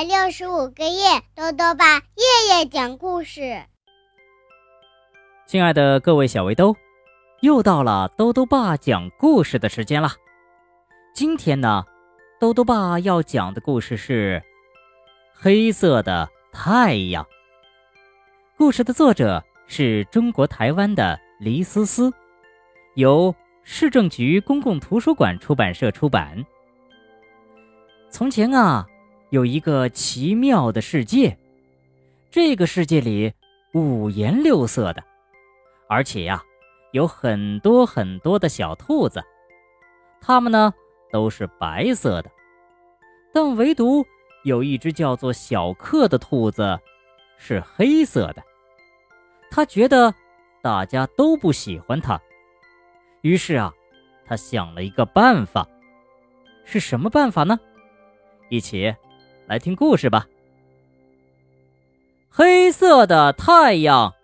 百六十五个夜，豆豆爸夜夜讲故事。亲爱的各位小围兜，又到了豆豆爸讲故事的时间了。今天呢，豆豆爸要讲的故事是《黑色的太阳》。故事的作者是中国台湾的黎思思，由市政局公共图书馆出版社出版。从前啊。有一个奇妙的世界，这个世界里五颜六色的，而且呀，有很多很多的小兔子，它们呢都是白色的，但唯独有一只叫做小克的兔子是黑色的。他觉得大家都不喜欢它，于是啊，他想了一个办法，是什么办法呢？一起。来听故事吧。黑色的太阳，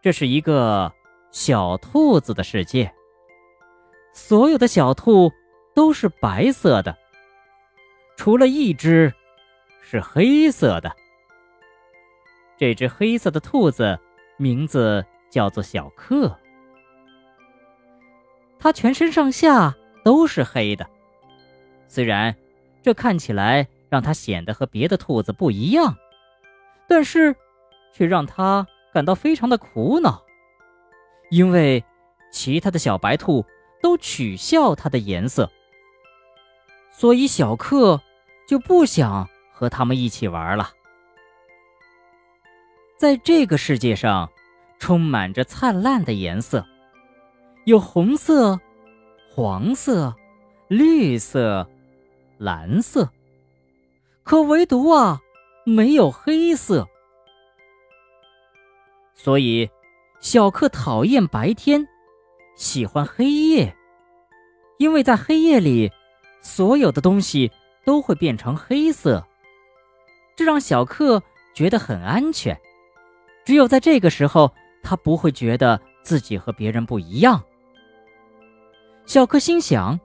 这是一个小兔子的世界。所有的小兔都是白色的，除了一只是黑色的。这只黑色的兔子名字叫做小克，它全身上下都是黑的。虽然这看起来让它显得和别的兔子不一样，但是却让它感到非常的苦恼，因为其他的小白兔都取笑它的颜色，所以小克就不想和他们一起玩了。在这个世界上，充满着灿烂的颜色，有红色、黄色、绿色。蓝色，可唯独啊，没有黑色。所以，小克讨厌白天，喜欢黑夜，因为在黑夜里，所有的东西都会变成黑色，这让小克觉得很安全。只有在这个时候，他不会觉得自己和别人不一样。小克心想。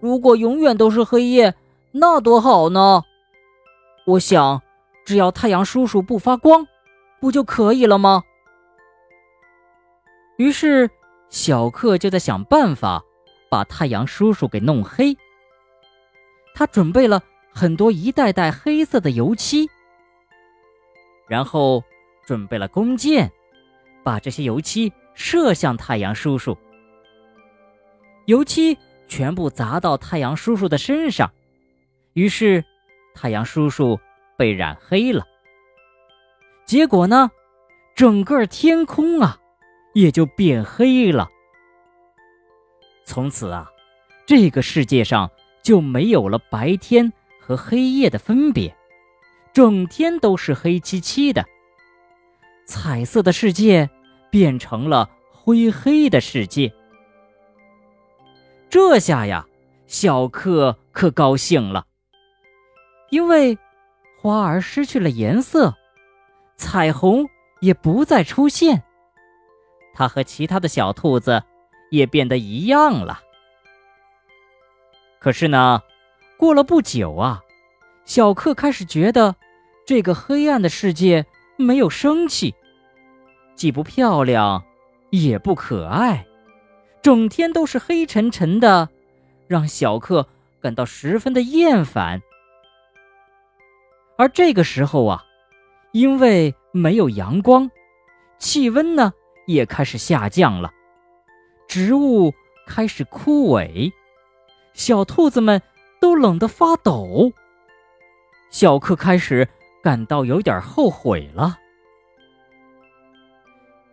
如果永远都是黑夜，那多好呢！我想，只要太阳叔叔不发光，不就可以了吗？于是，小克就在想办法把太阳叔叔给弄黑。他准备了很多一袋袋黑色的油漆，然后准备了弓箭，把这些油漆射向太阳叔叔。油漆。全部砸到太阳叔叔的身上，于是太阳叔叔被染黑了。结果呢，整个天空啊也就变黑了。从此啊，这个世界上就没有了白天和黑夜的分别，整天都是黑漆漆的。彩色的世界变成了灰黑的世界。这下呀，小克可高兴了，因为花儿失去了颜色，彩虹也不再出现，它和其他的小兔子也变得一样了。可是呢，过了不久啊，小克开始觉得这个黑暗的世界没有生气，既不漂亮，也不可爱。整天都是黑沉沉的，让小克感到十分的厌烦。而这个时候啊，因为没有阳光，气温呢也开始下降了，植物开始枯萎，小兔子们都冷得发抖。小克开始感到有点后悔了。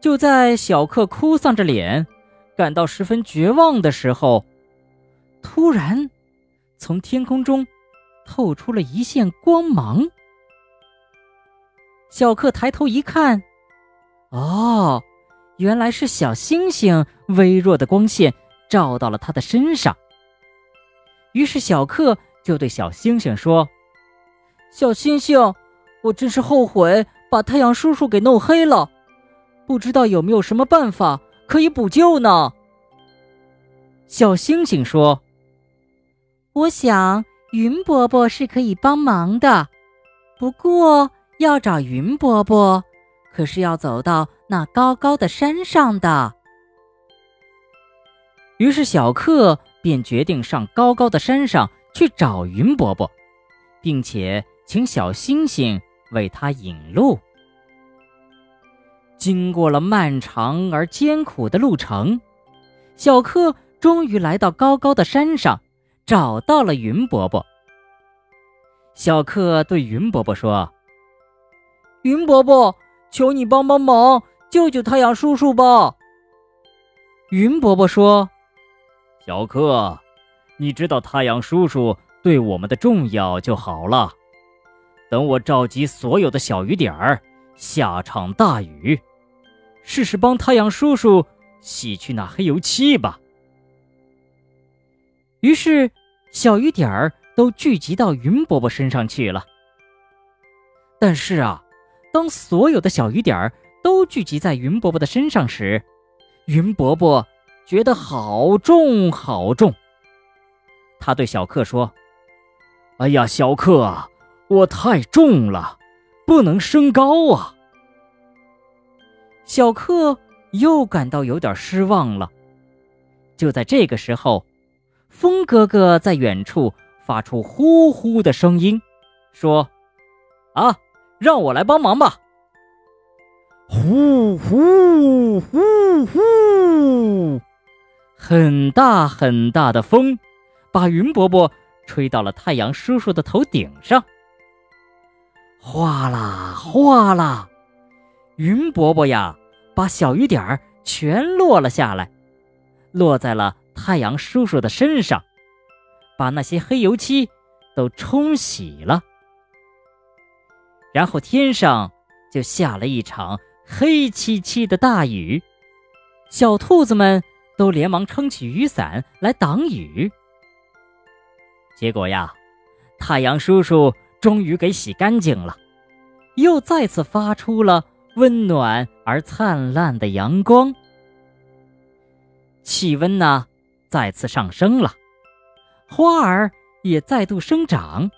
就在小克哭丧着脸。感到十分绝望的时候，突然，从天空中透出了一线光芒。小克抬头一看，哦，原来是小星星微弱的光线照到了他的身上。于是小克就对小星星说：“小星星，我真是后悔把太阳叔叔给弄黑了，不知道有没有什么办法。”可以补救呢。小星星说：“我想云伯伯是可以帮忙的，不过要找云伯伯，可是要走到那高高的山上的。于是小克便决定上高高的山上去找云伯伯，并且请小星星为他引路。经过了漫长而艰苦的路程，小克终于来到高高的山上。找到了云伯伯，小克对云伯伯说：“云伯伯，求你帮帮忙，救救太阳叔叔吧。”云伯伯说：“小克，你知道太阳叔叔对我们的重要就好了。等我召集所有的小雨点儿，下场大雨，试试帮太阳叔叔洗去那黑油漆吧。”于是，小雨点儿都聚集到云伯伯身上去了。但是啊，当所有的小雨点儿都聚集在云伯伯的身上时，云伯伯觉得好重好重。他对小克说：“哎呀，小克，我太重了，不能升高啊。”小克又感到有点失望了。就在这个时候。风哥哥在远处发出呼呼的声音，说：“啊，让我来帮忙吧！”呼呼呼呼，很大很大的风，把云伯伯吹到了太阳叔叔的头顶上。哗啦哗啦，云伯伯呀，把小雨点儿全落了下来，落在了。太阳叔叔的身上，把那些黑油漆都冲洗了，然后天上就下了一场黑漆漆的大雨，小兔子们都连忙撑起雨伞来挡雨。结果呀，太阳叔叔终于给洗干净了，又再次发出了温暖而灿烂的阳光。气温呢？再次上升了，花儿也再度生长，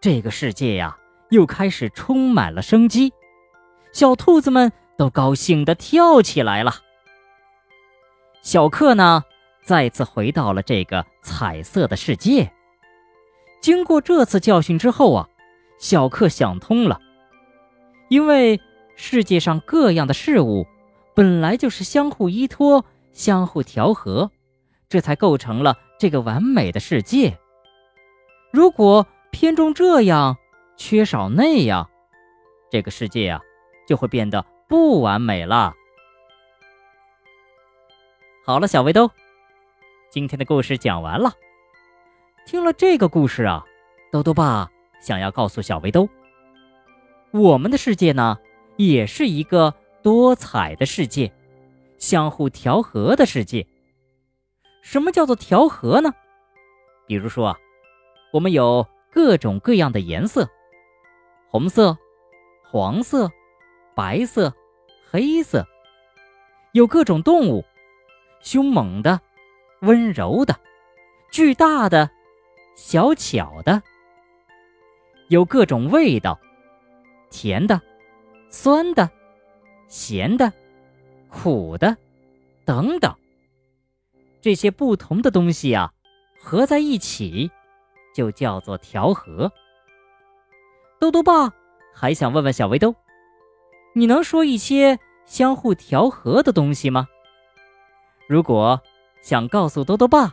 这个世界呀，又开始充满了生机，小兔子们都高兴地跳起来了。小克呢，再次回到了这个彩色的世界。经过这次教训之后啊，小克想通了，因为世界上各样的事物本来就是相互依托、相互调和。这才构成了这个完美的世界。如果偏重这样，缺少那样，这个世界啊，就会变得不完美了。好了，小围兜，今天的故事讲完了。听了这个故事啊，兜兜爸想要告诉小围兜，我们的世界呢，也是一个多彩的世界，相互调和的世界。什么叫做调和呢？比如说，我们有各种各样的颜色，红色、黄色、白色、黑色；有各种动物，凶猛的、温柔的、巨大的、小巧的；有各种味道，甜的、酸的、咸的、苦的，等等。这些不同的东西啊，合在一起，就叫做调和。豆豆爸还想问问小围兜，你能说一些相互调和的东西吗？如果想告诉豆豆爸，